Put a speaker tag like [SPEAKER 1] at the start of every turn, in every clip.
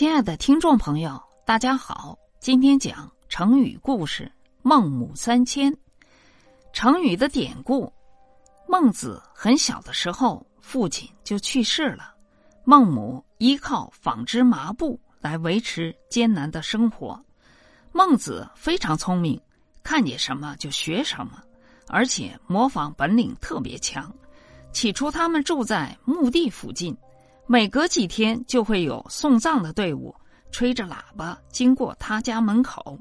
[SPEAKER 1] 亲爱的听众朋友，大家好，今天讲成语故事《孟母三迁》。成语的典故：孟子很小的时候，父亲就去世了，孟母依靠纺织麻布来维持艰难的生活。孟子非常聪明，看见什么就学什么，而且模仿本领特别强。起初，他们住在墓地附近。每隔几天就会有送葬的队伍吹着喇叭经过他家门口，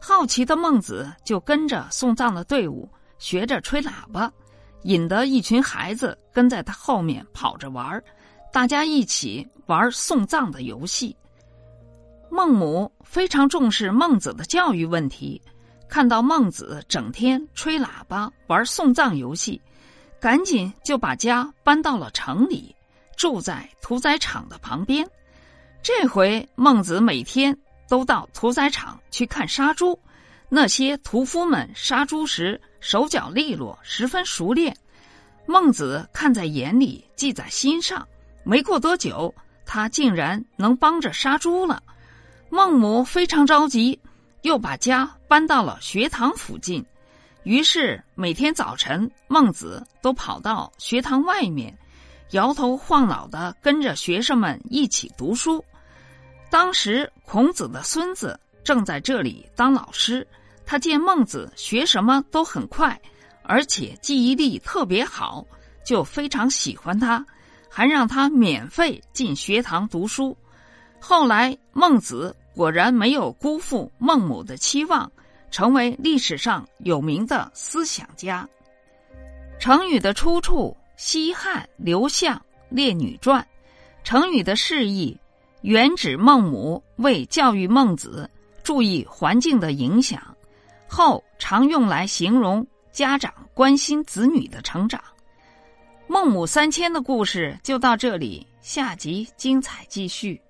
[SPEAKER 1] 好奇的孟子就跟着送葬的队伍学着吹喇叭，引得一群孩子跟在他后面跑着玩大家一起玩送葬的游戏。孟母非常重视孟子的教育问题，看到孟子整天吹喇叭玩送葬游戏，赶紧就把家搬到了城里。住在屠宰场的旁边，这回孟子每天都到屠宰场去看杀猪。那些屠夫们杀猪时手脚利落，十分熟练。孟子看在眼里，记在心上。没过多久，他竟然能帮着杀猪了。孟母非常着急，又把家搬到了学堂附近。于是每天早晨，孟子都跑到学堂外面。摇头晃脑的跟着学生们一起读书。当时孔子的孙子正在这里当老师，他见孟子学什么都很快，而且记忆力特别好，就非常喜欢他，还让他免费进学堂读书。后来孟子果然没有辜负孟母的期望，成为历史上有名的思想家。成语的出处。西汉刘向《列女传》，成语的释义原指孟母为教育孟子注意环境的影响，后常用来形容家长关心子女的成长。孟母三迁的故事就到这里，下集精彩继续。